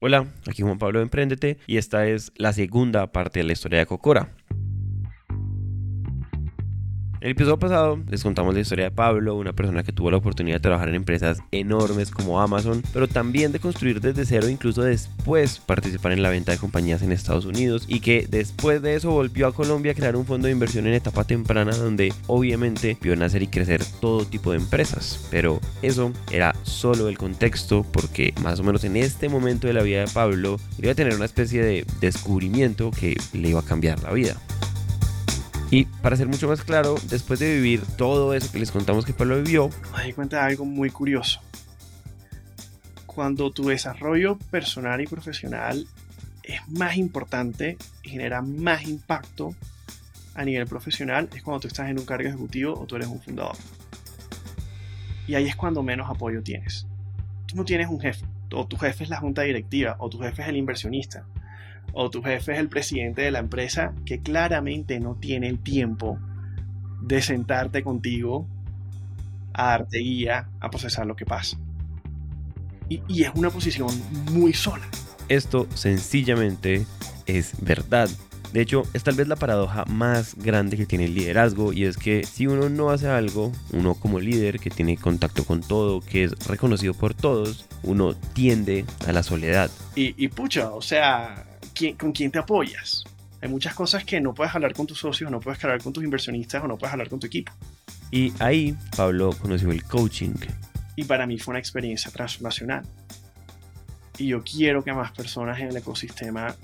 Hola, aquí Juan Pablo de Emprendete y esta es la segunda parte de la historia de Cocora. En el episodio pasado les contamos la historia de Pablo, una persona que tuvo la oportunidad de trabajar en empresas enormes como Amazon, pero también de construir desde cero, incluso después participar en la venta de compañías en Estados Unidos y que después de eso volvió a Colombia a crear un fondo de inversión en etapa temprana donde obviamente vio nacer y crecer todo tipo de empresas. Pero eso era solo el contexto porque más o menos en este momento de la vida de Pablo iba a tener una especie de descubrimiento que le iba a cambiar la vida. Y para ser mucho más claro, después de vivir todo eso que les contamos que Pablo vivió, me di cuenta de algo muy curioso. Cuando tu desarrollo personal y profesional es más importante y genera más impacto a nivel profesional, es cuando tú estás en un cargo ejecutivo o tú eres un fundador. Y ahí es cuando menos apoyo tienes. Tú no tienes un jefe, o tu jefe es la junta directiva, o tu jefe es el inversionista, o tu jefe es el presidente de la empresa que claramente no tiene el tiempo de sentarte contigo a darte guía, a procesar lo que pasa. Y, y es una posición muy sola. Esto sencillamente es verdad. De hecho, es tal vez la paradoja más grande que tiene el liderazgo y es que si uno no hace algo, uno como líder que tiene contacto con todo, que es reconocido por todos, uno tiende a la soledad. Y, y pucha, o sea, con quién te apoyas. Hay muchas cosas que no puedes hablar con tus socios, no puedes hablar con tus inversionistas o no puedes hablar con tu equipo. Y ahí Pablo conoció el coaching. Y para mí fue una experiencia transformacional. Y yo quiero que más personas en el ecosistema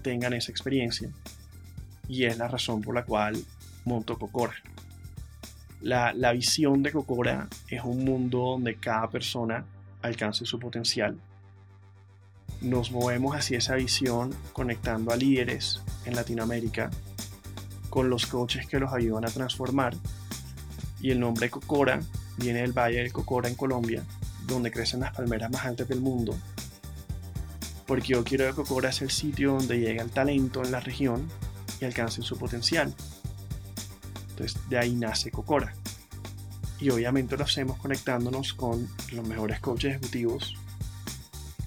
tengan esa experiencia. Y es la razón por la cual monto Cocora. La, la visión de Cocora es un mundo donde cada persona alcance su potencial nos movemos hacia esa visión conectando a líderes en Latinoamérica con los coaches que los ayudan a transformar. Y el nombre Cocora viene del Valle del Cocora en Colombia, donde crecen las palmeras más altas del mundo. Porque yo quiero que Cocora sea el sitio donde llega el talento en la región y alcance su potencial. Entonces de ahí nace Cocora. Y obviamente lo hacemos conectándonos con los mejores coaches ejecutivos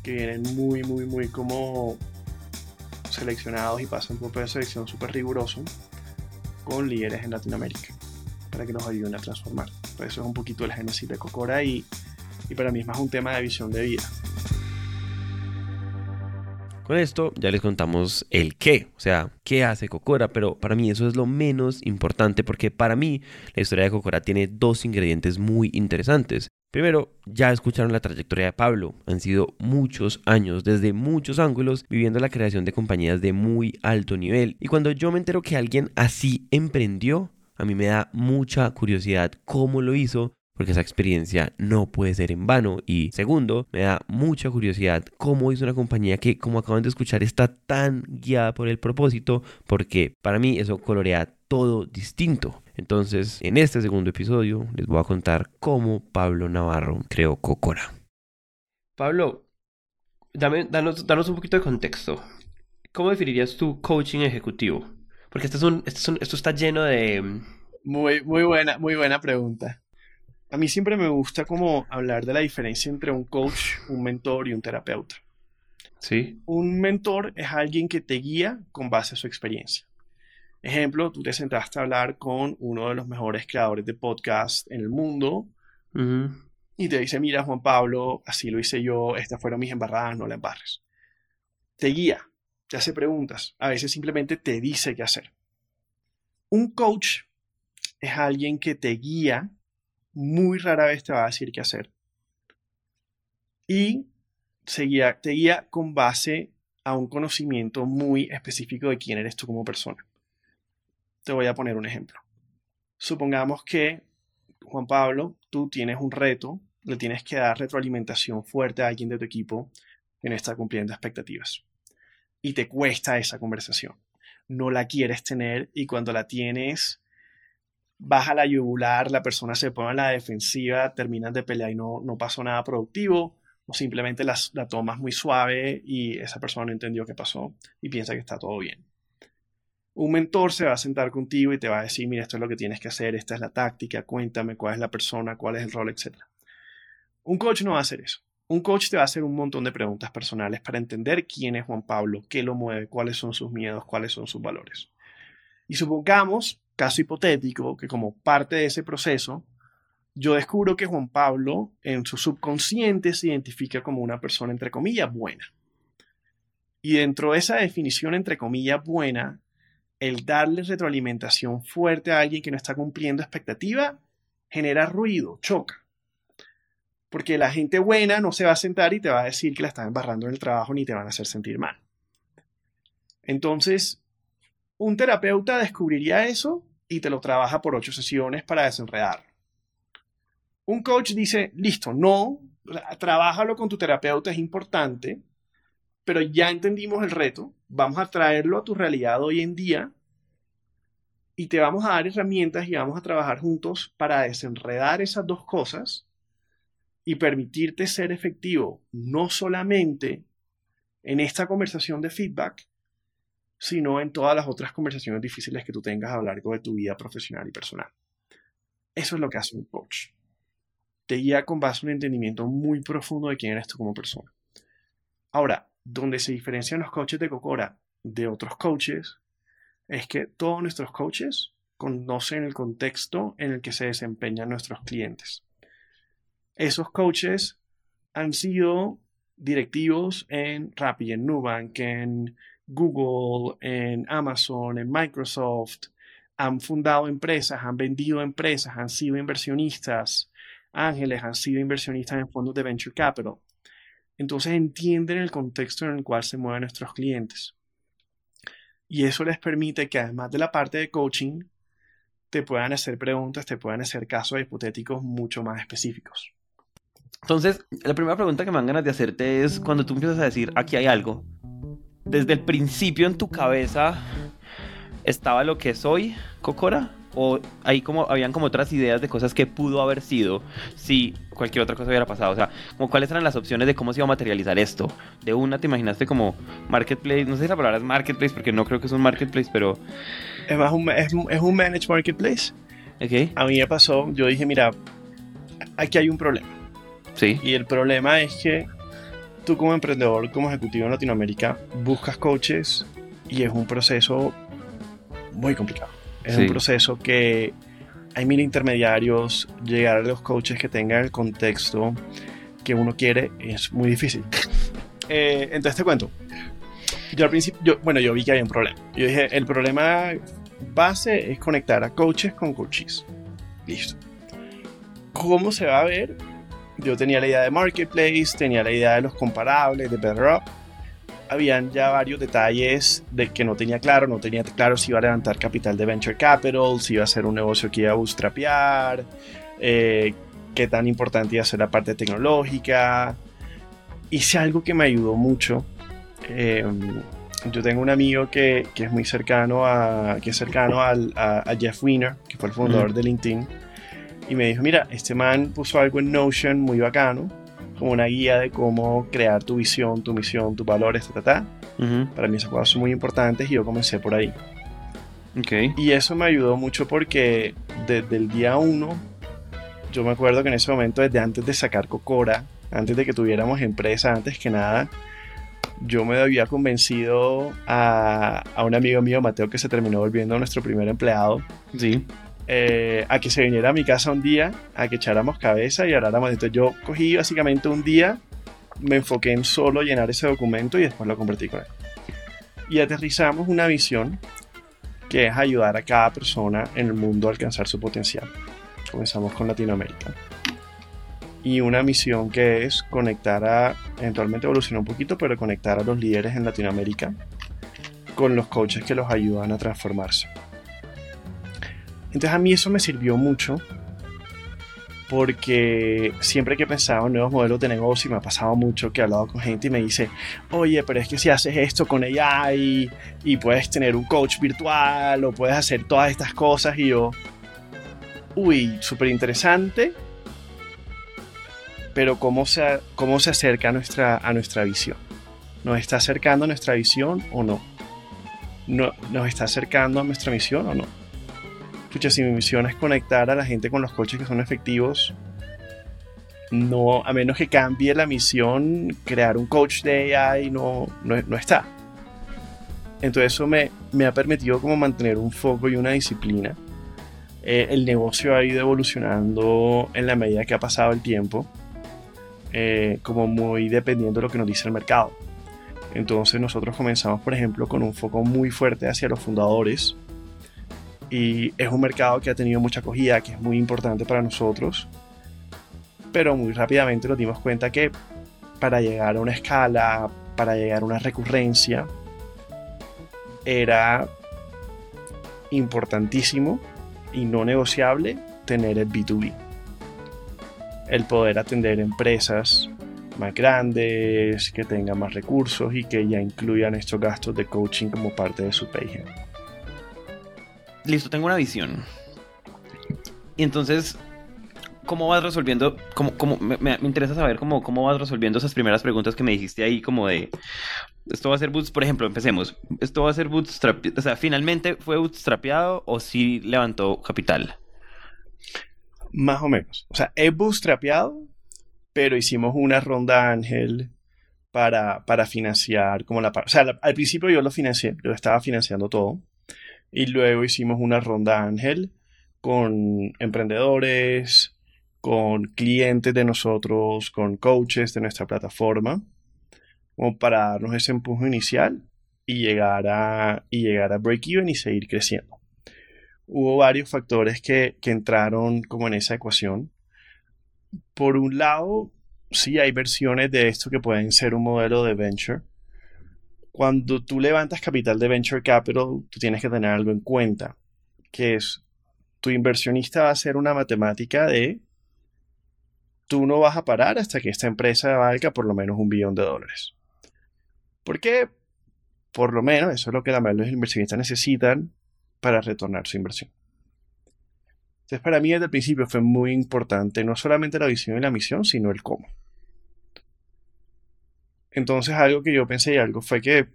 que vienen muy, muy, muy como seleccionados y pasan por un proceso de selección súper riguroso con líderes en Latinoamérica para que nos ayuden a transformar. Por eso es un poquito el génesis de Cocora y, y para mí es más un tema de visión de vida. Con esto ya les contamos el qué, o sea, qué hace Cocora, pero para mí eso es lo menos importante porque para mí la historia de Cocora tiene dos ingredientes muy interesantes. Primero, ya escucharon la trayectoria de Pablo. Han sido muchos años, desde muchos ángulos, viviendo la creación de compañías de muy alto nivel. Y cuando yo me entero que alguien así emprendió, a mí me da mucha curiosidad cómo lo hizo porque esa experiencia no puede ser en vano. Y segundo, me da mucha curiosidad cómo hizo una compañía que, como acaban de escuchar, está tan guiada por el propósito, porque para mí eso colorea todo distinto. Entonces, en este segundo episodio les voy a contar cómo Pablo Navarro creó Cocora. Pablo, dame, danos, danos un poquito de contexto. ¿Cómo definirías tu coaching ejecutivo? Porque esto, es un, esto, esto está lleno de... Muy, muy buena, muy buena pregunta. A mí siempre me gusta como hablar de la diferencia entre un coach, un mentor y un terapeuta. Sí. Un mentor es alguien que te guía con base a su experiencia. Ejemplo, tú te sentaste a hablar con uno de los mejores creadores de podcast en el mundo y te dice, mira Juan Pablo, así lo hice yo, estas fueron mis embarradas, no la embarres. Te guía, te hace preguntas, a veces simplemente te dice qué hacer. Un coach es alguien que te guía muy rara vez te va a decir qué hacer. Y te guía con base a un conocimiento muy específico de quién eres tú como persona. Te voy a poner un ejemplo. Supongamos que, Juan Pablo, tú tienes un reto, le tienes que dar retroalimentación fuerte a alguien de tu equipo que no está cumpliendo expectativas. Y te cuesta esa conversación. No la quieres tener y cuando la tienes, baja la yugular, la persona se pone en la defensiva, terminan de pelear y no, no pasó nada productivo, o simplemente la, la tomas muy suave y esa persona no entendió qué pasó y piensa que está todo bien. Un mentor se va a sentar contigo y te va a decir, mira, esto es lo que tienes que hacer, esta es la táctica, cuéntame cuál es la persona, cuál es el rol, etc. Un coach no va a hacer eso. Un coach te va a hacer un montón de preguntas personales para entender quién es Juan Pablo, qué lo mueve, cuáles son sus miedos, cuáles son sus valores. Y supongamos, caso hipotético, que como parte de ese proceso, yo descubro que Juan Pablo en su subconsciente se identifica como una persona, entre comillas, buena. Y dentro de esa definición, entre comillas, buena, el darle retroalimentación fuerte a alguien que no está cumpliendo expectativa genera ruido, choca. Porque la gente buena no se va a sentar y te va a decir que la están embarrando en el trabajo ni te van a hacer sentir mal. Entonces, un terapeuta descubriría eso y te lo trabaja por ocho sesiones para desenredar. Un coach dice, listo, no, trabájalo con tu terapeuta, es importante, pero ya entendimos el reto, vamos a traerlo a tu realidad hoy en día y te vamos a dar herramientas y vamos a trabajar juntos para desenredar esas dos cosas y permitirte ser efectivo no solamente en esta conversación de feedback, sino en todas las otras conversaciones difíciles que tú tengas a lo largo de tu vida profesional y personal. Eso es lo que hace un coach. Te guía con base en un entendimiento muy profundo de quién eres tú como persona. Ahora, donde se diferencian los coaches de Cocora de otros coaches es que todos nuestros coaches conocen el contexto en el que se desempeñan nuestros clientes. Esos coaches han sido directivos en Rappi, en Nubank, en Google, en Amazon, en Microsoft, han fundado empresas, han vendido empresas, han sido inversionistas, ángeles, han sido inversionistas en fondos de venture capital. Entonces entienden el contexto en el cual se mueven nuestros clientes. Y eso les permite que además de la parte de coaching, te puedan hacer preguntas, te puedan hacer casos hipotéticos mucho más específicos. Entonces, la primera pregunta que me dan ganas de hacerte es cuando tú empiezas a decir, aquí hay algo, desde el principio en tu cabeza estaba lo que soy, Cocora, o ahí como habían como otras ideas de cosas que pudo haber sido si cualquier otra cosa hubiera pasado, o sea, como cuáles eran las opciones de cómo se iba a materializar esto. De una te imaginaste como marketplace, no sé si la palabra es marketplace porque no creo que es un marketplace, pero es un, es, es un managed marketplace. Okay. A mí me pasó, yo dije, mira, aquí hay un problema. Sí. Y el problema es que tú como emprendedor, como ejecutivo en Latinoamérica, buscas coaches y es un proceso muy complicado. Es un proceso que hay mil intermediarios, llegar a los coaches que tengan el contexto que uno quiere es muy difícil. Eh, entonces te cuento. Yo al principio, yo, bueno, yo vi que había un problema. Yo dije, el problema base es conectar a coaches con coaches. Listo. ¿Cómo se va a ver? Yo tenía la idea de Marketplace, tenía la idea de los comparables, de BetterUp. Habían ya varios detalles de que no tenía claro, no tenía claro si iba a levantar capital de Venture Capital, si iba a ser un negocio que iba a bootstrapear, eh, qué tan importante iba a ser la parte tecnológica. Hice algo que me ayudó mucho. Em, yo tengo un amigo que, que, es muy cercano a, que es cercano al, a, Jeff Weiner, que fue el fundador de LinkedIn y me dijo, mira, este man puso algo en Notion muy bacano, como una guía de cómo crear tu visión, tu misión, tus valores, ta, ta, Para mí esas cosas son muy importantes y yo comencé por ahí. Okay. Y eso me ayudó mucho porque desde el día uno, yo me acuerdo que en ese momento, desde antes de sacar Cocora, antes de que tuviéramos empresa, antes que nada, yo me había convencido a, a un amigo mío, Mateo, que se terminó volviendo nuestro primer empleado. Sí eh, a que se viniera a mi casa un día, a que echáramos cabeza y habláramos. Entonces yo cogí básicamente un día, me enfoqué en solo llenar ese documento y después lo convertí con él. Y aterrizamos una visión que es ayudar a cada persona en el mundo a alcanzar su potencial. Comenzamos con Latinoamérica. Y una misión que es conectar a, eventualmente evolucionó un poquito, pero conectar a los líderes en Latinoamérica con los coaches que los ayudan a transformarse. Entonces a mí eso me sirvió mucho porque siempre que he pensado en nuevos modelos de negocio, me ha pasado mucho que he hablado con gente y me dice, oye, pero es que si haces esto con AI y puedes tener un coach virtual o puedes hacer todas estas cosas y yo, uy, súper interesante, pero ¿cómo se, cómo se acerca a nuestra, a nuestra visión? ¿Nos está acercando a nuestra visión o no? no? ¿Nos está acercando a nuestra misión o no? Si mi misión es conectar a la gente con los coches que son efectivos, no, a menos que cambie la misión, crear un coach de AI no, no, está. Entonces eso me, me, ha permitido como mantener un foco y una disciplina. Eh, el negocio ha ido evolucionando en la medida que ha pasado el tiempo, eh, como muy dependiendo de lo que nos dice el mercado. Entonces nosotros comenzamos, por ejemplo, con un foco muy fuerte hacia los fundadores. Y es un mercado que ha tenido mucha acogida, que es muy importante para nosotros pero muy rápidamente nos dimos cuenta que para llegar a una escala, para llegar a una recurrencia, era importantísimo y no negociable tener el B2B. El poder atender empresas más grandes, que tengan más recursos y que ya incluyan estos gastos de coaching como parte de su PIG. Listo, tengo una visión. Y entonces ¿cómo vas resolviendo? Cómo, me, me, interesa saber cómo, cómo vas resolviendo esas primeras preguntas que me dijiste ahí, como de. Esto va a ser bootstrap, por ejemplo, empecemos. Esto va a ser bootstrap, o sea, finalmente fue bootstrapeado o sí levantó capital. Más o menos. O sea, es bootstrapeado, pero hicimos una ronda ángel para, para financiar como la O sea, al principio yo lo financié, yo estaba financiando todo. Y luego hicimos una ronda ángel con emprendedores, con clientes de nosotros, con coaches de nuestra plataforma, como para darnos ese empuje inicial y llegar a, y llegar a break-even y seguir creciendo. Hubo varios factores que, que entraron como en esa ecuación. Por un lado, sí hay versiones de esto que pueden ser un modelo de venture. Cuando tú levantas capital de venture capital, tú tienes que tener algo en cuenta, que es tu inversionista va a hacer una matemática de tú no vas a parar hasta que esta empresa valga por lo menos un billón de dólares. Porque, por lo menos, eso es lo que la mayoría de los inversionistas necesitan para retornar su inversión. Entonces, para mí desde el principio fue muy importante no solamente la visión y la misión, sino el cómo. Entonces, algo que yo pensé y algo fue que,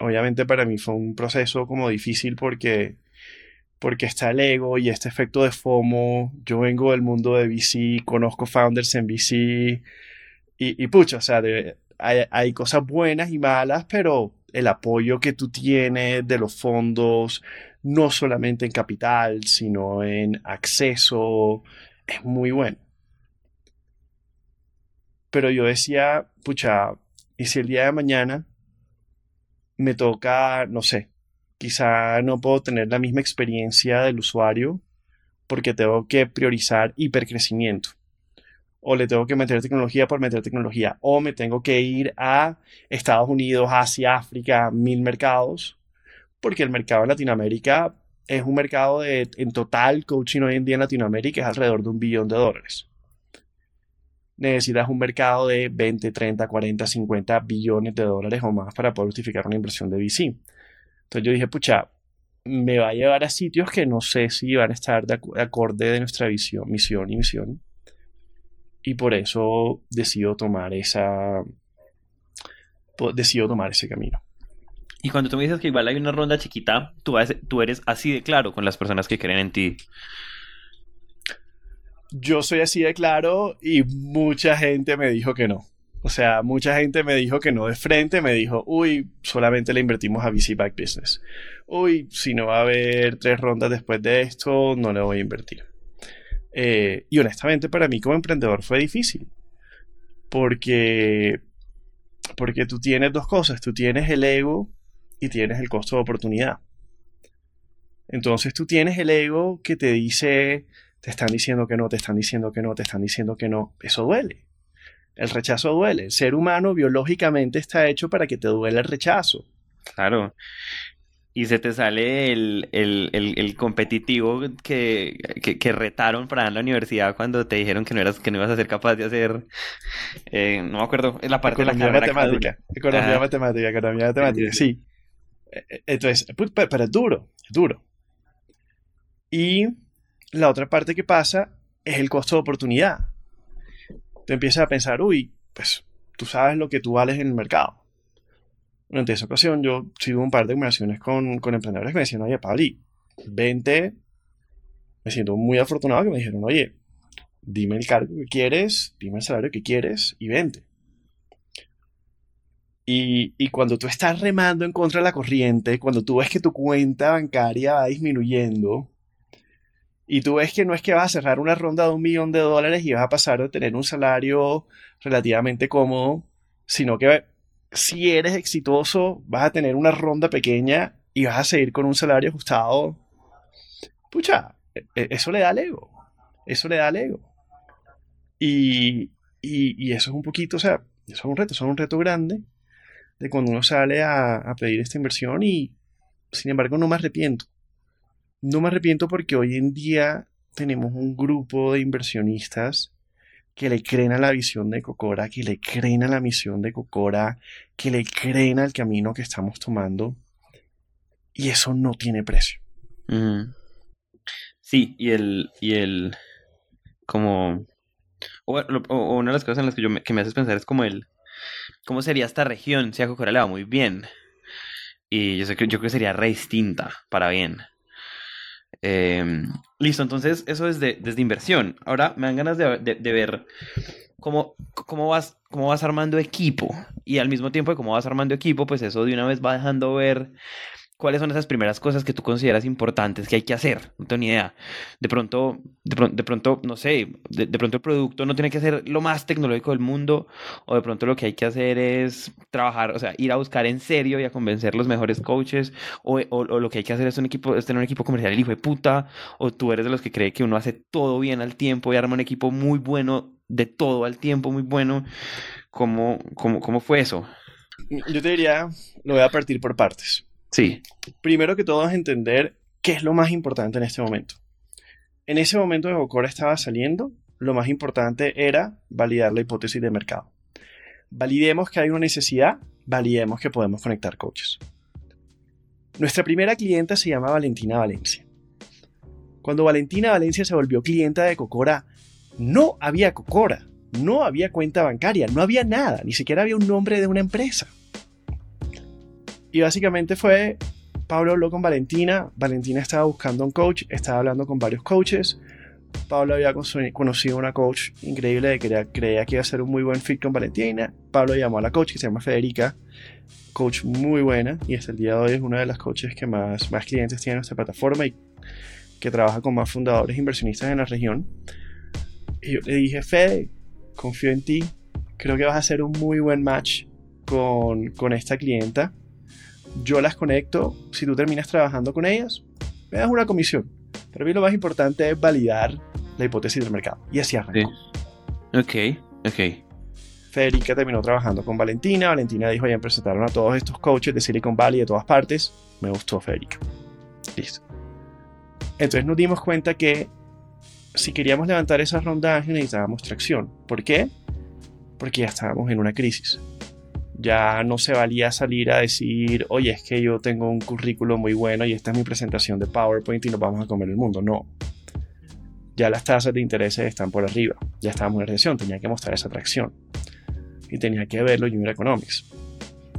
obviamente, para mí fue un proceso como difícil porque porque está el ego y este efecto de FOMO. Yo vengo del mundo de VC, conozco founders en VC y, y pucha, o sea, hay, cosas buenas y malas, pero el apoyo que tú tienes de los fondos, no solamente en capital, sino en acceso, es muy bueno. Pero yo decía, pucha, ¿y si el día de mañana me toca, no sé, quizá no puedo tener la misma experiencia del usuario porque tengo que priorizar hipercrecimiento. O le tengo que meter tecnología por meter tecnología. O me tengo que ir a Estados Unidos, Asia, África, mil mercados. Porque el mercado en Latinoamérica es un mercado de, en total, coaching hoy en día en Latinoamérica es alrededor de un billón de dólares. Necesitas un mercado de 20, 30, 40, 50 billones de dólares o más para poder justificar una inversión de VC. Entonces yo dije, pucha, me va a llevar a sitios que no sé si van a estar de, acorde de nuestra visión, misión y misión. Y por eso decido tomar esa. Decido tomar ese camino. Y cuando tú me dices que igual hay una ronda chiquita, tú, tú eres así de claro con las personas que creen en ti. Yo soy así de claro y mucha gente me dijo que no. O sea, mucha gente me dijo que no de frente, me dijo, uy, solamente le invertimos a VC Back Business. Uy, si no va a haber tres rondas después de esto, no le voy a invertir. Eh, y honestamente para mí como emprendedor fue difícil. Porque, porque tú tienes dos cosas, tú tienes el ego y tienes el costo de oportunidad. Entonces tú tienes el ego que te dice, te están diciendo que no, te están diciendo que no, te están diciendo que no. Eso duele. El rechazo duele. El ser humano biológicamente está hecho para que te duele el rechazo. Claro. Y se te sale el, competitivo que, retaron para la universidad cuando te dijeron que no eras, que no ibas a ser capaz de hacer, eh, no me acuerdo, la parte de la matemática. Economía matemática, economía matemática, sí. E, e, entonces, pero es duro, es duro. Y la otra parte que pasa es el costo de oportunidad tú empiezas a pensar, uy, pues tú sabes lo que tú vales en el mercado. Durante esa ocasión yo tuve un par de conversaciones con, con emprendedores que me decían, oye, Pabli, vente, me siento muy afortunado que me dijeron, oye, dime el cargo que quieres, dime el salario que quieres y vente. Y, y, cuando tú estás remando en contra de la corriente, cuando tú ves que tu cuenta bancaria va disminuyendo, y tú ves que no es que vas a cerrar una ronda de un millón de dólares y vas a pasar de tener un salario relativamente cómodo, sino que si eres exitoso vas a tener una ronda pequeña y vas a seguir con un salario ajustado. Pucha, e, e, eso le da ego. Eso le da al ego. Y, y, eso es un poquito, o sea, eso es un reto, eso es un reto grande de cuando uno sale a pedir esta inversión y sin embargo no me arrepiento. No me arrepiento porque hoy en día tenemos un grupo de inversionistas que le creen a la visión de Cocora, que le creen a la misión de Cocora, que le creen al camino que estamos tomando. Y eso no tiene precio. Sí, y el, y el, como, o, una de las cosas en las que, yo me, que me haces pensar es como el, ¿cómo sería esta región si a Cocora le va muy bien? Y yo, sé que, yo creo que sería re distinta para bien. Em, listo, entonces eso es de, desde inversión. Ahora me dan ganas de, de, ver cómo, cómo, vas, cómo vas armando equipo. Y al mismo tiempo de cómo vas armando equipo, pues eso de una vez va dejando ver ¿Cuáles son esas primeras cosas que tú consideras importantes que hay que hacer? No tengo ni idea. De pronto, de, pronto, no sé, de, pronto el producto no tiene que ser lo más tecnológico del mundo, o de pronto lo que hay que hacer es trabajar, o sea, ir a buscar en serio y a convencer los mejores coaches, o, lo que hay que hacer es, un equipo, es tener un equipo comercial el hijo de puta, o tú eres de los que cree que uno hace todo bien al tiempo y arma un equipo muy bueno de todo al tiempo, muy bueno. ¿Cómo, cómo, cómo fue eso? Yo te diría, lo voy a partir por partes. Sí. Primero que todo es entender qué es lo más importante en este momento. En ese momento que Bocora estaba saliendo, lo más importante era validar la hipótesis de mercado. Validemos que hay una necesidad, validemos que podemos conectar coaches. Nuestra primera clienta se llama Valentina Valencia. Cuando Valentina Valencia se volvió clienta de Cocora, no había Cocora, no había cuenta bancaria, no había nada, ni siquiera había un nombre de una empresa. Y básicamente fue, Pablo habló con Valentina, Valentina estaba buscando un coach, estaba hablando con varios coaches, Pablo había conocido una coach increíble que creía, que iba a ser un muy buen fit con Valentina. Pablo llamó a la coach que se llama Federica, coach muy buena y hasta el día de hoy es una de las coaches que más, más clientes tiene en nuestra plataforma y que trabaja con más fundadores inversionistas en la región. Y yo le dije, Fede, confío en ti, creo que vas a hacer un muy buen match con, con esta clienta yo las conecto, si tú terminas trabajando con ellas, me das una comisión. Pero a mí lo más importante es validar la hipótesis del mercado. Y así arrancó. Ok, ok. Federica terminó trabajando con Valentina. Valentina dijo, ya presentaron a todos estos coaches de Silicon Valley de todas partes. Me gustó Federica. Listo. Entonces nos dimos cuenta que si queríamos levantar esa ronda necesitábamos tracción. ¿Por qué? Porque ya estábamos en una crisis ya no se valía salir a decir, oye, es que yo tengo un currículo muy bueno y esta es mi presentación de PowerPoint y nos vamos a comer el mundo. No. Ya las tasas de intereses están por arriba. Ya estábamos en recesión, tenía que mostrar esa atracción. Y tenía que verlo Junior Economics.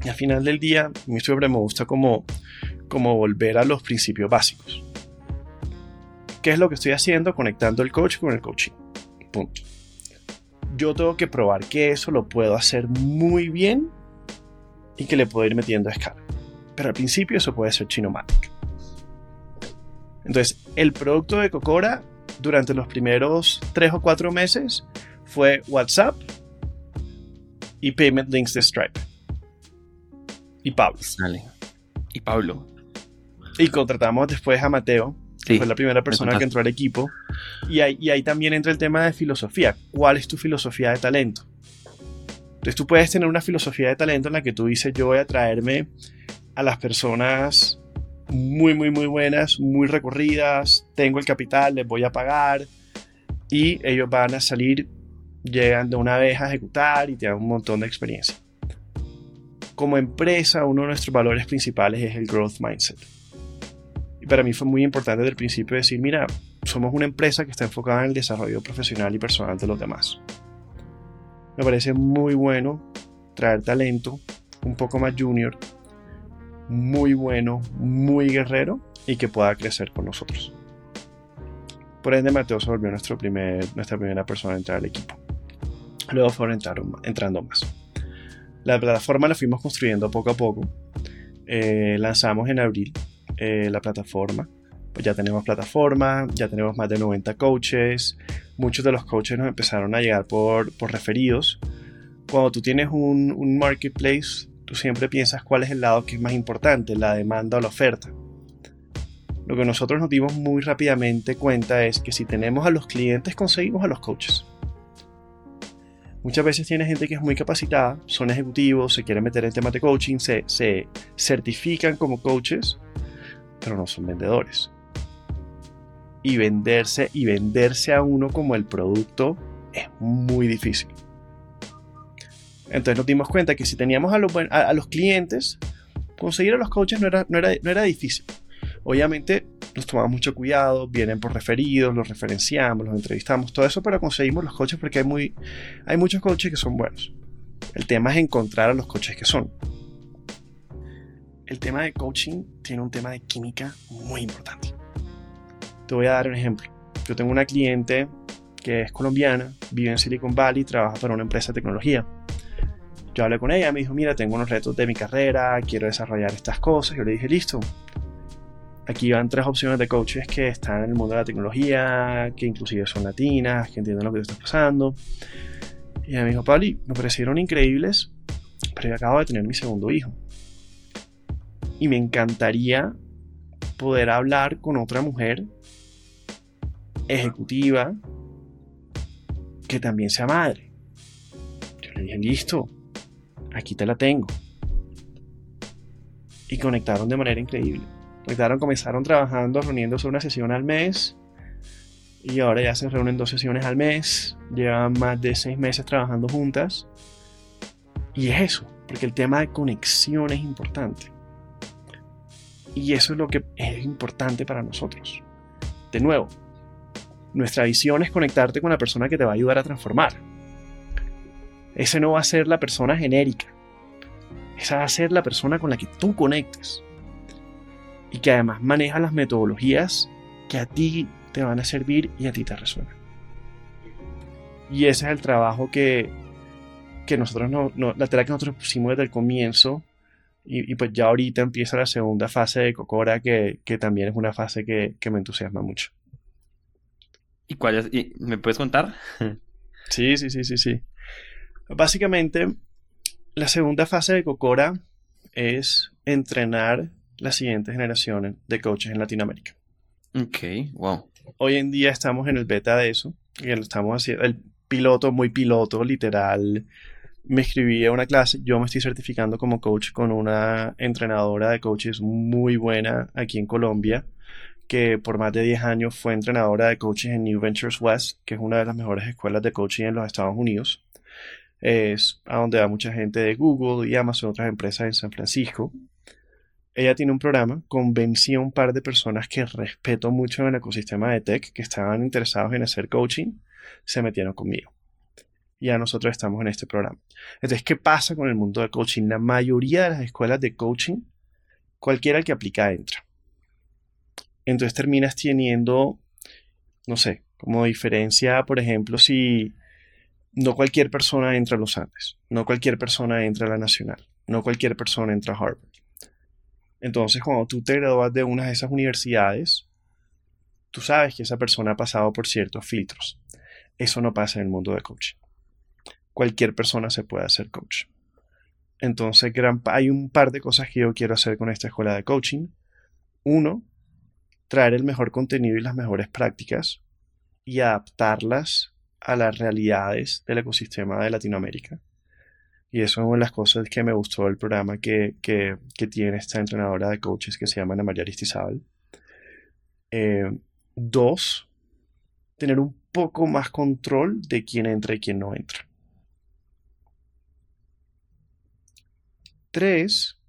Y al final del día, mí siempre me gusta como, como volver a los principios básicos. ¿Qué es lo que estoy haciendo? Conectando el coach con el coaching. Punto. Yo tengo que probar que eso lo puedo hacer muy bien y que le puedo ir metiendo a escala. Pero al principio eso puede ser Chinomatic. Entonces, el producto de Cocora durante los primeros 3 o 4 meses fue WhatsApp y Payment Links de Stripe. Y Pablo. Y Pablo. Y contratamos después a Mateo, que fue la primera persona que entró al equipo. Y ahí, y ahí también entra el tema de filosofía. ¿Cuál es tu filosofía de talento? Entonces tú puedes tener una filosofía de talento en la que tú dices, yo voy a traerme a las personas muy, muy, muy buenas, muy recorridas, tengo el capital, les voy a pagar y ellos van a salir, llegan de una vez a ejecutar y te dan un montón de experiencia. Como empresa, uno de nuestros valores principales es el growth mindset. Y para mí fue muy importante desde el principio decir, mira, somos una empresa que está enfocada en el desarrollo profesional y personal de los demás. Me parece muy bueno traer talento un poco más junior, muy bueno, muy guerrero y que pueda crecer con nosotros. Por ende, Mateo se volvió nuestro primer, nuestra primera persona a entrar al equipo. Luego fueron entrando, más. La plataforma la fuimos construyendo poco a poco. Eh, lanzamos en abril eh, la plataforma. Pues ya tenemos plataforma, ya tenemos más de 90 coaches. Muchos de los coaches nos empezaron a llegar por, por referidos. Cuando tú tienes un, marketplace, tú siempre piensas cuál es el lado que es más importante, la demanda o la oferta. Lo que nosotros nos dimos muy rápidamente cuenta es que si tenemos a los clientes, conseguimos a los coaches. Muchas veces tiene gente que es muy capacitada, son ejecutivos, se quieren meter en temas de coaching, se, se certifican como coaches, pero no son vendedores. Y venderse y venderse a uno como el producto es muy difícil. Entonces nos dimos cuenta que si teníamos a los, a, los clientes, conseguir a los coaches no era, no era, no era difícil. Obviamente nos tomamos mucho cuidado, vienen por referidos, los referenciamos, los entrevistamos, todo eso, pero conseguimos los coaches porque hay, muy, hay muchos coaches que son buenos. El tema es encontrar a los coaches que son. El tema de coaching tiene un tema de química muy importante. Te voy a dar un ejemplo. Yo tengo una cliente que es colombiana, vive en Silicon Valley, trabaja para una empresa de tecnología. Yo hablé con ella, me dijo, mira, tengo unos retos de mi carrera, quiero desarrollar estas cosas. Yo le dije, listo, Aquí van tres opciones de coaches que están en el mundo de la tecnología, que inclusive son latinas, que entienden lo que te está pasando. Y ella me dijo, Pablo, me parecieron increíbles, pero yo acabo de tener mi segundo hijo. Y me encantaría poder hablar con otra mujer ejecutiva que también sea madre. Yo le dije, listo, aquí te la tengo. Y conectaron de manera increíble conectaron, comenzaron trabajando, reuniéndose una sesión al mes. Y ahora ya se reúnen dos sesiones al mes. Llevan más de seis meses trabajando juntas. Y es eso, porque el tema de conexión es importante. Y eso es lo que es importante para nosotros. De nuevo, nuestra visión es conectarte con la persona que te va a ayudar a transformar. Ese no va a ser la persona genérica. Esa va a ser la persona con la que tú conectes y que además maneja las metodologías que a ti te van a servir y a ti te resuenan. Y ese es el trabajo que, que nosotros no, la tela que nosotros pusimos desde el comienzo y, pues ya ahorita empieza la segunda fase de Cocora que, que también es una fase que, que, me entusiasma mucho. ¿Y cuál es? ¿Y ¿Me puedes contar? sí, sí, sí, sí, sí. Básicamente, la segunda fase de Cocora es entrenar la siguiente generación de coaches en Latinoamérica. Ok, wow. Hoy en día estamos en el beta de eso, y estamos haciendo el piloto, muy piloto, literal. Me inscribí a una clase, yo me estoy certificando como coach con una entrenadora de coaches muy buena aquí en Colombia, que por más de 10 años fue entrenadora de coaches en New Ventures West, que es una de las mejores escuelas de coaching en los Estados Unidos. Es a donde va mucha gente de Google y Amazon, otras empresas en San Francisco ella tiene un programa, convencí a un par de personas que respeto mucho en el ecosistema de tech, que estaban interesados en hacer coaching, se metieron conmigo. Y a nosotros estamos en este programa. Entonces, ¿qué pasa con el mundo del coaching? La mayoría de las escuelas de coaching, cualquiera que aplica entra. Entonces terminas teniendo, no sé, como diferencia, por ejemplo, si no cualquier persona entra a los Andes, no cualquier persona entra a la Nacional, no cualquier persona entra a Harvard. Entonces, cuando tú te gradúas de una de esas universidades, tú sabes que esa persona ha pasado por ciertos filtros. Eso no pasa en el mundo de coaching. Cualquier persona se puede hacer coach. Entonces, hay un par de cosas que yo quiero hacer con esta escuela de coaching. Uno, traer el mejor contenido y las mejores prácticas y adaptarlas a las realidades del ecosistema de Latinoamérica. Y eso es una de las cosas que me gustó del programa que, que, tiene esta entrenadora de coaches que se llama Ana María Aristizábal. Eh, dos, tener un poco más control de quién entra y quién no entra. Tres,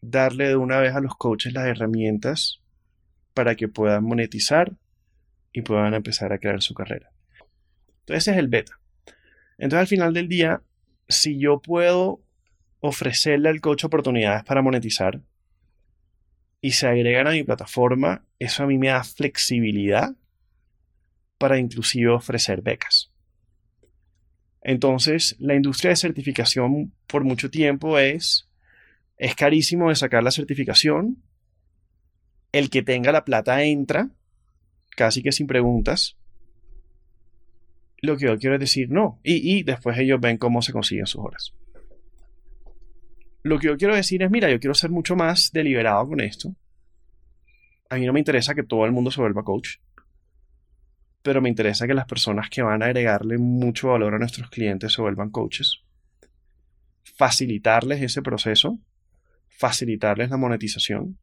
darle de una vez a los coaches las herramientas para que puedan monetizar y puedan empezar a crear su carrera. Entonces ese es el beta. Entonces al final del día, si yo puedo ofrecerle al coach oportunidades para monetizar y se agregan a mi plataforma, eso a mí me da flexibilidad para inclusive ofrecer becas. Entonces, la industria de certificación por mucho tiempo es, es carísimo de sacar la certificación. El que tenga la plata entra, casi que sin preguntas. Lo que yo quiero es decir no. Y, y después ellos ven cómo se consiguen sus horas. Lo que yo quiero decir es, mira, yo quiero ser mucho más deliberado con esto. A mí no me interesa que todo el mundo se vuelva coach pero me interesa que las personas que van a agregarle mucho valor a nuestros clientes se vuelvan coaches. Facilitarles ese proceso, facilitarles la monetización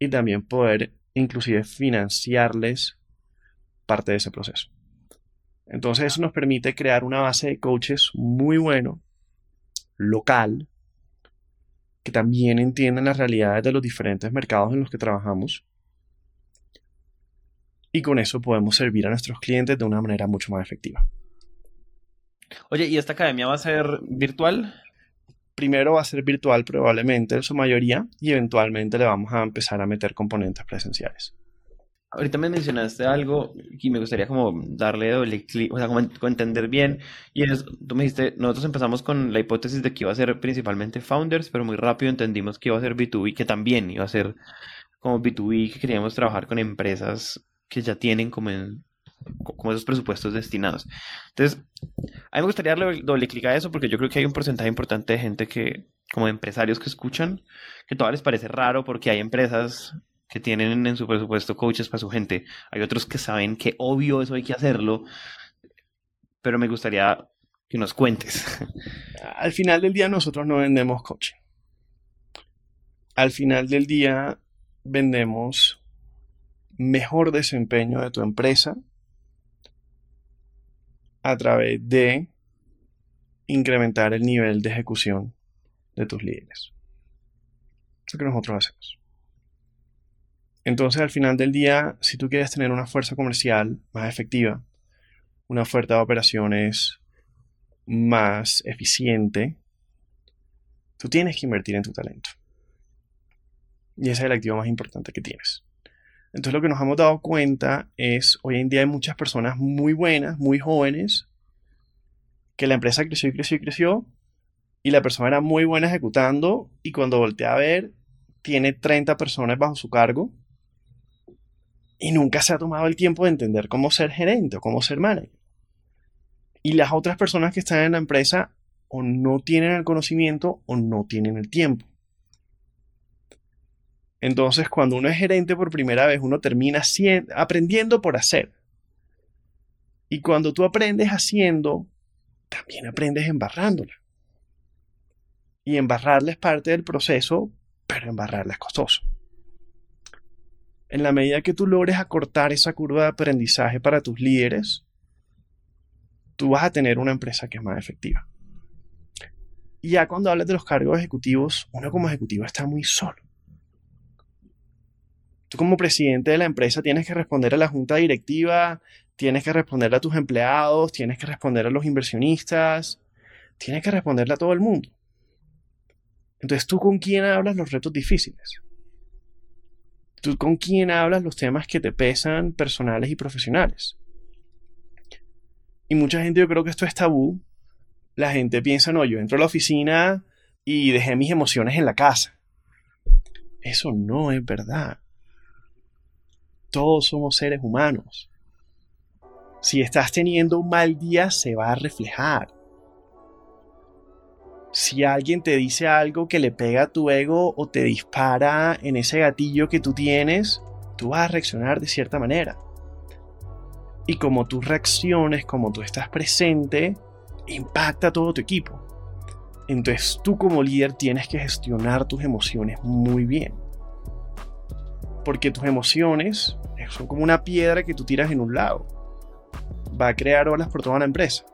y también poder inclusive financiarles parte de ese proceso. Entonces eso nos permite crear una base de coaches muy bueno, local, que también entiendan las realidades de los diferentes mercados en los que trabajamos y con eso podemos servir a nuestros clientes de una manera mucho más efectiva. Oye, ¿y esta academia va a ser virtual? Primero va a ser virtual probablemente en su mayoría y eventualmente le vamos a empezar a meter componentes presenciales. Ahorita me mencionaste algo y me gustaría como darle doble clic, o sea, como, entender bien. Y es, tú me dijiste, nosotros empezamos con la hipótesis de que iba a ser principalmente founders, pero muy rápido entendimos que iba a ser B2B, que también iba a ser como B2B, que queríamos trabajar con empresas que ya tienen como, como esos presupuestos destinados. Entonces, a mí me gustaría darle doble clic a eso porque yo creo que hay un porcentaje importante de gente que, como empresarios que escuchan, que todavía les parece raro porque hay empresas que tienen en su presupuesto coaches para su gente. Hay otros que saben que obvio eso hay que hacerlo, pero me gustaría que nos cuentes. Al final del día nosotros no vendemos coaching. Al final del día vendemos mejor desempeño de tu empresa a través de incrementar el nivel de ejecución de tus líderes. Eso que nosotros hacemos. Entonces, al final del día, si tú quieres tener una fuerza comercial más efectiva, una oferta de operaciones más eficiente, tú tienes que invertir en tu talento. Y ese es el activo más importante que tienes. Entonces lo que nos hemos dado cuenta es, hoy en día hay muchas personas muy buenas, muy jóvenes, que la empresa creció y creció y creció, y la persona era muy buena ejecutando, y cuando voltea a ver, tiene 30 personas bajo su cargo, y nunca se ha tomado el tiempo de entender cómo ser gerente o cómo ser manager. Y las otras personas que están en la empresa o no tienen el conocimiento o no tienen el tiempo. Entonces, cuando uno es gerente por primera vez, uno termina aprendiendo por hacer. Y cuando tú aprendes haciendo, también aprendes embarrándola. Y embarrarla es parte del proceso, pero embarrarla es costoso. En la medida que tú logres acortar esa curva de aprendizaje para tus líderes, tú vas a tener una empresa que es más efectiva. Y ya cuando hablas de los cargos ejecutivos, uno como ejecutivo está muy solo. Tú como presidente de la empresa tienes que responder a la junta directiva, tienes que responder a tus empleados, tienes que responder a los inversionistas, tienes que responderle a todo el mundo. Entonces, ¿tú con quién hablas los retos difíciles? ¿Tú con quién hablas los temas que te pesan personales y profesionales? Y mucha gente, yo creo que esto es tabú. La gente piensa, no, yo entro a la oficina y dejé mis emociones en la casa. Eso no es verdad. Todos somos seres humanos. Si estás teniendo un mal día, se va a reflejar. Si alguien te dice algo que le pega a tu ego o te dispara en ese gatillo que tú tienes, tú vas a reaccionar de cierta manera. Y como tú reacciones, como tú estás presente, impacta a todo tu equipo. Entonces tú como líder tienes que gestionar tus emociones muy bien. Porque tus emociones son como una piedra que tú tiras en un lago. Va a crear olas por toda la empresa.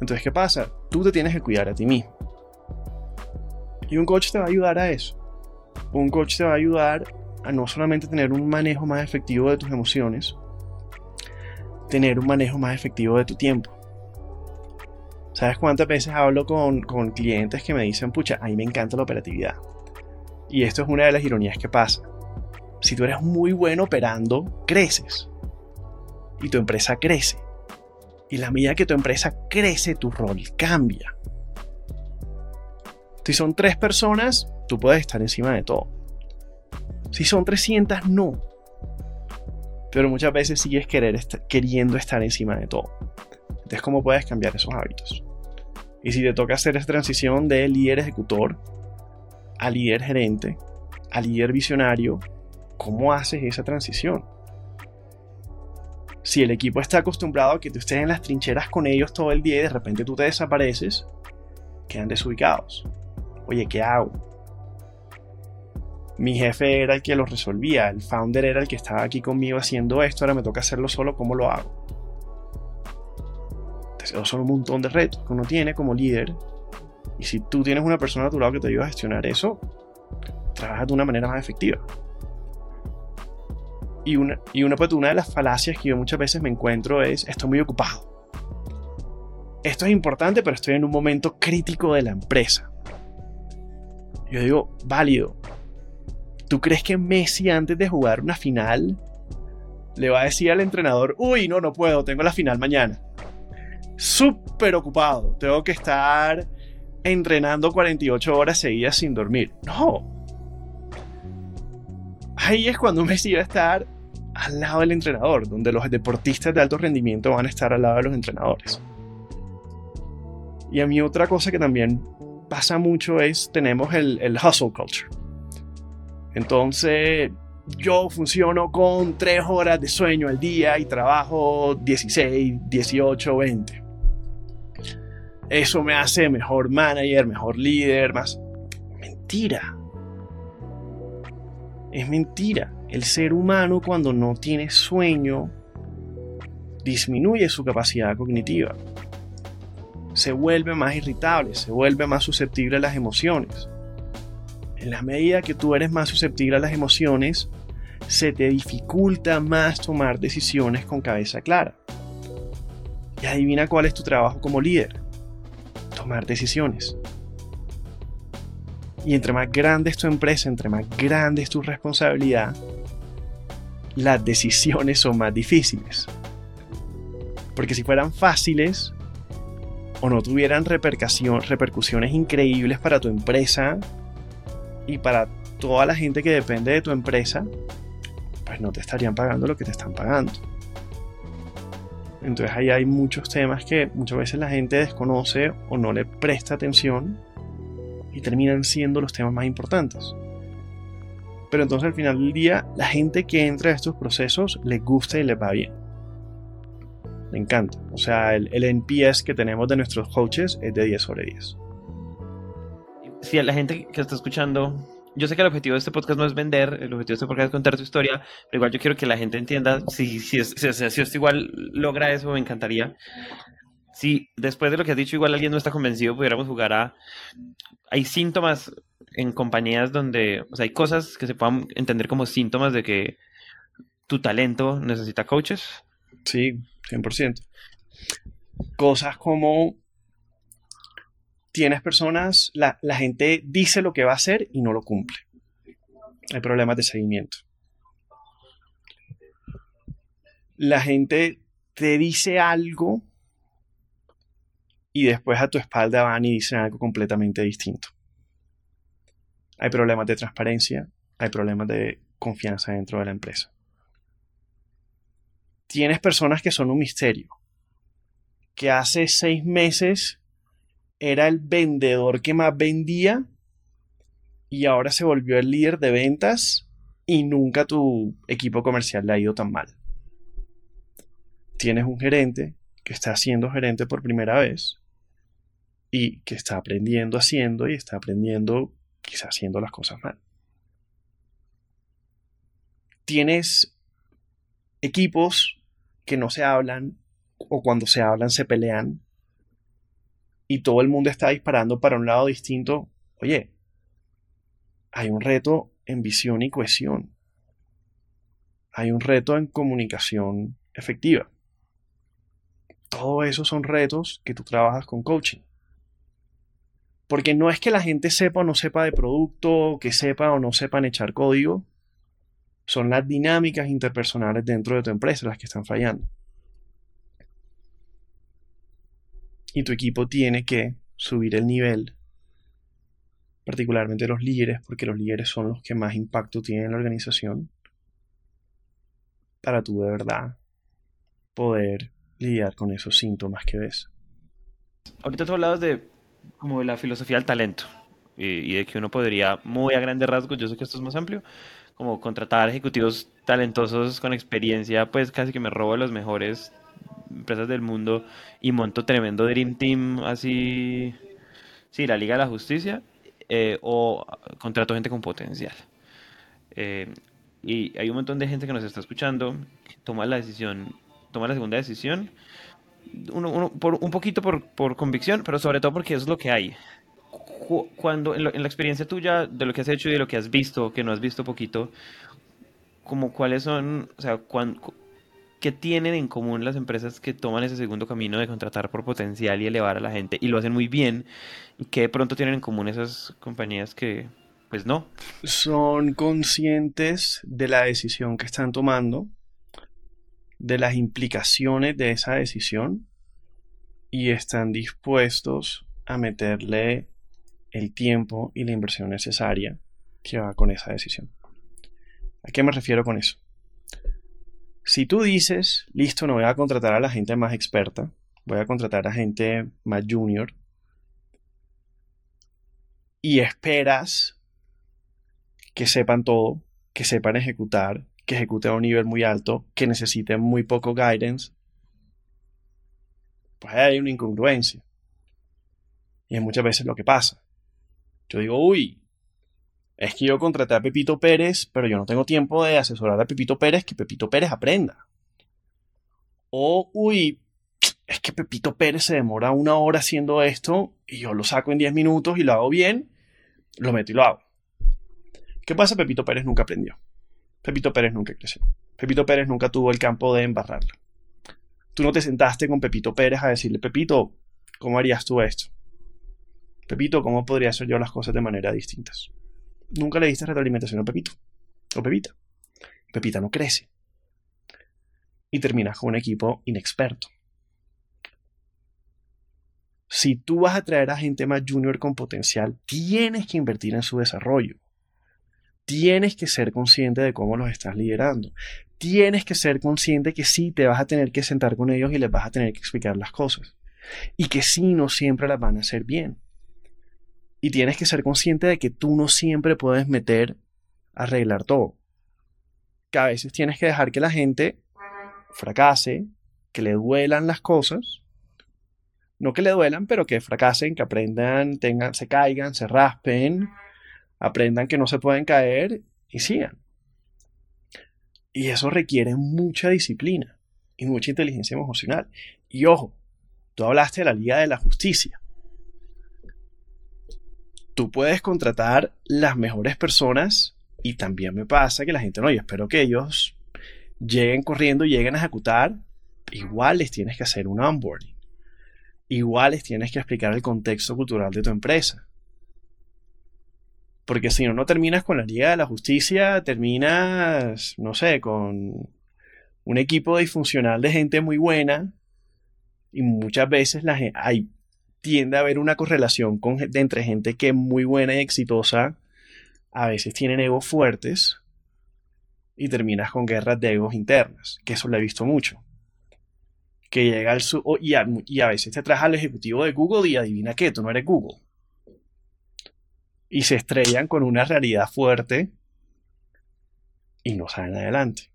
Entonces, ¿qué pasa? Tú te tienes que cuidar a ti mismo. Y un coach te va a ayudar a eso. Un coach te va a ayudar a no solamente tener un manejo más efectivo de tus emociones, tener un manejo más efectivo de tu tiempo. ¿Sabes cuántas veces hablo con, con clientes que me dicen, pucha, a mí me encanta la operatividad? Y esto es una de las ironías que pasa. Si tú eres muy bueno operando, creces. Y tu empresa crece. Y la medida que tu empresa crece, tu rol cambia. Si son tres personas, tú puedes estar encima de todo. Si son 300, no. Pero muchas veces sigues querer queriendo estar encima de todo. Entonces, ¿cómo puedes cambiar esos hábitos? Y si te toca hacer esa transición de líder ejecutor a líder gerente, a líder visionario, ¿cómo haces esa transición? Si el equipo está acostumbrado a que tú estés en las trincheras con ellos todo el día y de repente tú te desapareces, quedan desubicados. Oye, ¿qué hago? Mi jefe era el que lo resolvía, el founder era el que estaba aquí conmigo haciendo esto, ahora me toca hacerlo solo, ¿cómo lo hago? Entonces, son un montón de retos que uno tiene como líder. Y si tú tienes una persona a tu lado que te ayuda a gestionar eso, trabajas de una manera más efectiva. Y una, y una, pues, una de las falacias que yo muchas veces me encuentro es, estoy muy ocupado. Esto es importante, pero estoy en un momento crítico de la empresa. Yo digo, válido. ¿Tú crees que Messi antes de jugar una final le va a decir al entrenador, uy, no, no puedo, tengo la final mañana? Súper ocupado, tengo que estar entrenando 48 horas seguidas sin dormir. No, ahí es cuando Messi va a estar al lado del entrenador, donde los deportistas de alto rendimiento van a estar al lado de los entrenadores. Y a mí otra cosa que también pasa mucho es, tenemos el, el hustle culture. Entonces, yo funciono con 3 horas de sueño al día y trabajo 16, 18, 20. Eso me hace mejor manager, mejor líder, más... Mentira. Es mentira. El ser humano cuando no tiene sueño disminuye su capacidad cognitiva. Se vuelve más irritable, se vuelve más susceptible a las emociones. En la medida que tú eres más susceptible a las emociones, se te dificulta más tomar decisiones con cabeza clara. Y adivina cuál es tu trabajo como líder. Tomar decisiones. Y entre más grande es tu empresa, entre más grande es tu responsabilidad, las decisiones son más difíciles. Porque si fueran fáciles o no tuvieran repercusiones increíbles para tu empresa y para toda la gente que depende de tu empresa, pues no te estarían pagando lo que te están pagando. Entonces ahí hay muchos temas que muchas veces la gente desconoce o no le presta atención y terminan siendo los temas más importantes. Pero entonces al final del día, la gente que entra a estos procesos les gusta y les va bien. Me encanta. O sea, el, el NPS que tenemos de nuestros coaches es de 10 sobre 10. Si a la gente que está escuchando, yo sé que el objetivo de este podcast no es vender, el objetivo de este podcast es contar tu historia, pero igual yo quiero que la gente entienda, si, si, si, esto igual logra eso, me encantaría. Si después de lo que has dicho, igual alguien no está convencido, pudiéramos jugar a hay síntomas en compañías donde, o sea, hay cosas que se puedan entender como síntomas de que tu talento necesita coaches. Sí, 100%. Cosas como tienes personas, la, gente dice lo que va a hacer y no lo cumple. Hay problemas de seguimiento. La gente te dice algo y después a tu espalda van y dicen algo completamente distinto. Hay problemas de transparencia, hay problemas de confianza dentro de la empresa. Tienes personas que son un misterio, que hace seis meses era el vendedor que más vendía y ahora se volvió el líder de ventas y nunca tu equipo comercial le ha ido tan mal. Tienes un gerente que está siendo gerente por primera vez y que está aprendiendo haciendo y está aprendiendo quizás haciendo las cosas mal. Tienes equipos que no se hablan o cuando se hablan se pelean y todo el mundo está disparando para un lado distinto. Oye, hay un reto en visión y cohesión. Hay un reto en comunicación efectiva. Todo eso son retos que tú trabajas con coaching Porque no es que la gente sepa o no sepa de producto, que sepa o no sepan echar código. Son las dinámicas interpersonales dentro de tu empresa las que están fallando. Y tu equipo tiene que subir el nivel, particularmente los líderes, porque los líderes son los que más impacto tienen en la organización, para tú de verdad poder lidiar con esos síntomas que ves. Ahorita tú hablabas de como de la filosofía del talento y, y de que uno podría, muy a grandes rasgos, yo sé que esto es más amplio, como contratar ejecutivos talentosos con experiencia, pues casi que me robo a los mejores empresas del mundo y monto tremendo Dream Team, así, sí, la Liga de la Justicia, eh, o contrato gente con potencial. Eh, y hay un montón de gente que nos está escuchando, toma la decisión, toma la segunda decisión, uno, uno- por, un poquito por, por convicción, pero sobre todo porque es lo que hay. Cu- Cuando, en, lo- en la experiencia tuya, de lo que has hecho y de lo que has visto, que no has visto poquito, como cuáles son, o sea, cuán- cu- qué tienen en común las empresas que toman ese segundo camino de contratar por potencial y elevar a la gente y lo hacen muy bien, y qué de pronto tienen en común esas compañías que, pues no. Son conscientes de la decisión que están tomando, de las implicaciones de esa decisión y están dispuestos a meterle el tiempo y la inversión necesaria que va con esa decisión. ¿A qué me refiero con eso? Si tú dices, listo, no voy a contratar a la gente más experta, voy a contratar a gente más junior, y esperas que sepan todo, que sepan ejecutar, que ejecuten a un nivel muy alto, que necesiten muy poco guidance, pues hay una incongruencia. Y es muchas veces lo que pasa. Yo digo, uy, es que yo contraté a Pepito Pérez, pero yo no tengo tiempo de asesorar a Pepito Pérez, que Pepito Pérez aprenda. O, uy, es que Pepito Pérez se demora una hora haciendo esto y yo lo saco en 10 minutos y lo hago bien, lo meto y lo hago. ¿Qué pasa? Pepito Pérez nunca aprendió. Pepito Pérez nunca creció. Pepito Pérez nunca tuvo el campo de embarrarla. Tú no te sentaste con Pepito Pérez a decirle, Pepito, ¿cómo harías tú esto? Pepito, ¿cómo podría hacer yo las cosas de manera distintas? Nunca le diste retroalimentación a Pepito. O Pepita. Pepita no crece. Y terminas con un equipo inexperto. Si tú vas a traer a gente más junior con potencial, tienes que invertir en su desarrollo. Tienes que ser consciente de cómo los estás liderando. Tienes que ser consciente que sí te vas a tener que sentar con ellos y les vas a tener que explicar las cosas. Y que sí no siempre las van a hacer bien. Y tienes que ser consciente de que tú no siempre puedes meter arreglar todo. Que a veces tienes que dejar que la gente fracase, que le duelan las cosas. No que le duelan, pero que fracasen, que aprendan, tengan, se caigan, se raspen, aprendan que no se pueden caer y sigan. Y eso requiere mucha disciplina y mucha inteligencia emocional. Y ojo, tú hablaste de la Liga de la Justicia. Tú puedes contratar las mejores personas y también me pasa que la gente no, yo espero que ellos lleguen corriendo lleguen a ejecutar. Igual les tienes que hacer un onboarding. Igual les tienes que explicar el contexto cultural de tu empresa. Porque si no, no terminas con la Liga de la Justicia, terminas, no sé, con un equipo disfuncional de gente muy buena. Y muchas veces la gen- hay, tiende a haber una correlación de entre gente que es muy buena y exitosa. A veces tienen egos fuertes. Y terminas con guerras de egos internas. Que eso lo he visto mucho. Que llega al su o- y a, y a veces te traes al ejecutivo de Google y adivina qué, tú no eres Google y se estrellan con una realidad fuerte y no salen adelante.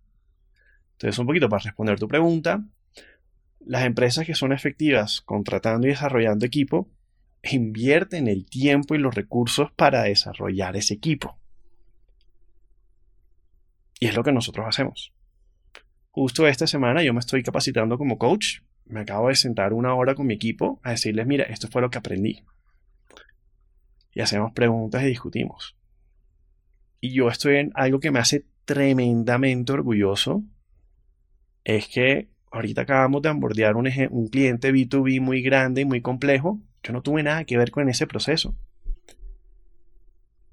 Entonces, un poquito para responder tu pregunta, las empresas que son efectivas contratando y desarrollando equipo invierten el tiempo y los recursos para desarrollar ese equipo. Y es lo que nosotros hacemos. Justo esta semana yo me estoy capacitando como coach. Me acabo de sentar una hora con mi equipo a decirles, mira, esto fue lo que aprendí y hacemos preguntas y discutimos. Y yo estoy en algo que me hace tremendamente orgulloso, es que ahorita acabamos de eje- un cliente B2B muy grande y muy complejo. Yo no tuve nada que ver con ese proceso.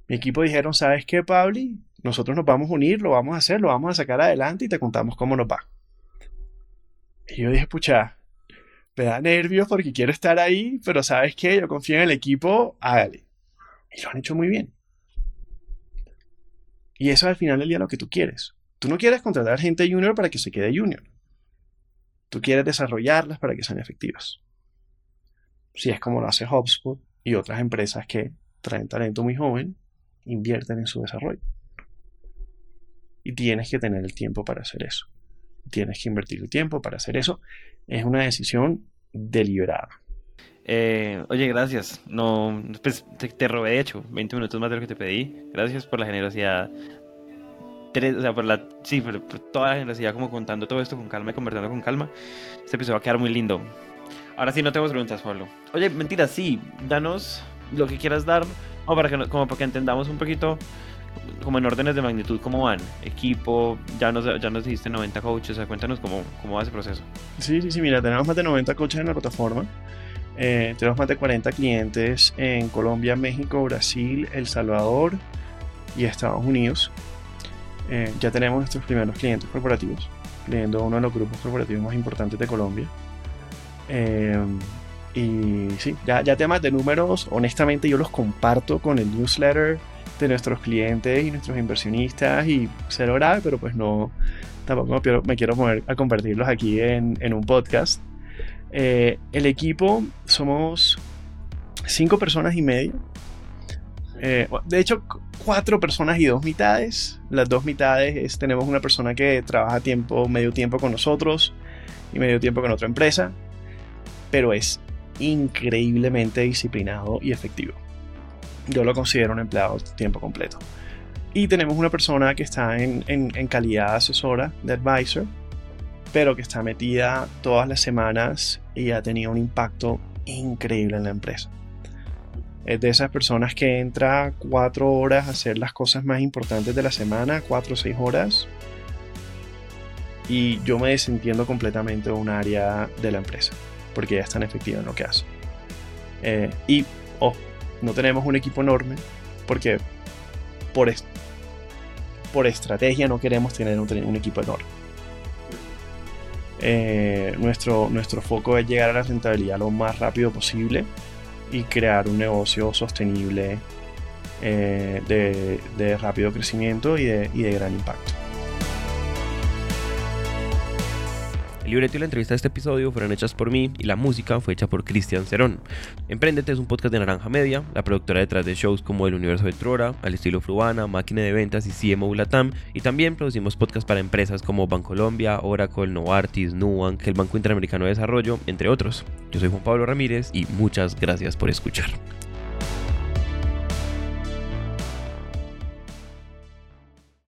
Mi equipo dijeron, ¿sabes qué, Pabli? Nosotros nos vamos a unir, lo vamos a hacer, lo vamos a sacar adelante y te contamos cómo nos va. Y yo dije, pucha, me da nervios porque quiero estar ahí, pero ¿sabes qué? Yo confío en el equipo, hágale. Y lo han hecho muy bien. Y eso al final del día lo que tú quieres. Tú no quieres contratar gente junior para que se quede junior. Tú quieres desarrollarlas para que sean efectivas. Si es como lo hace HubSpot y otras empresas que traen talento muy joven, invierten en su desarrollo. Y tienes que tener el tiempo para hacer eso. Tienes que invertir el tiempo para hacer eso. Es una decisión deliberada. Eh, oye, gracias. No, pues te, te, robé de hecho 20 minutos más de lo que te pedí. Gracias por la generosidad. Tres, o sea, por la, sí, por, por, toda la generosidad como contando todo esto con calma y conversando con calma. Este episodio va a quedar muy lindo. Ahora sí, no tenemos preguntas, Pablo. Oye, mentira, sí, danos lo que quieras dar, o para que, como para que entendamos un poquito como en órdenes de magnitud cómo van, equipo, ya nos, ya nos dijiste 90 coaches, o sea, cuéntanos cómo, cómo va ese proceso. Sí, sí, sí, mira, tenemos más de 90 coaches en la plataforma, eh, tenemos más de 40 clientes en Colombia, México, Brasil, El Salvador y Estados Unidos. Eh, ya tenemos nuestros primeros clientes corporativos, leyendo uno de los grupos corporativos más importantes de Colombia. Eh, y sí, ya, ya temas de números, honestamente yo los comparto con el newsletter de nuestros clientes y nuestros inversionistas y cero grave, pero pues no, tampoco me quiero, poner a compartirlos aquí en, en un podcast. Eh, el equipo somos cinco personas y medio. Eh, de hecho, cuatro personas y dos mitades. Las dos mitades es, tenemos una persona que trabaja tiempo, medio tiempo con nosotros y medio tiempo con otra empresa, pero es increíblemente disciplinado y efectivo. Yo lo considero un empleado de tiempo completo. Y tenemos una persona que está en, en, en calidad asesora de advisor, pero que está metida todas las semanas y ha tenido un impacto increíble en la empresa. Es de esas personas que entra cuatro horas a hacer las cosas más importantes de la semana, cuatro o seis horas, y yo me desentiendo completamente de un área de la empresa, porque ella es tan efectiva en lo que hace. Eh, y, oh, no tenemos un equipo enorme, porque por, por estrategia no queremos tener un, un equipo enorme. Eh, nuestro, nuestro foco es llegar a la rentabilidad lo más rápido posible y crear un negocio sostenible eh, de, de, rápido crecimiento y de, y de gran impacto. Libreto y la entrevista de este episodio fueron hechas por mí y la música fue hecha por Cristian Cerón. Emprendete es un podcast de Naranja Media, la productora detrás de shows como El Universo de Trora, Al Estilo Fruana, Máquina de Ventas y CMO Latam. Y también producimos podcasts para empresas como Bancolombia, Oracle, Novartis, Nubank, el Banco Interamericano de Desarrollo, entre otros. Yo soy Juan Pablo Ramírez y muchas gracias por escuchar.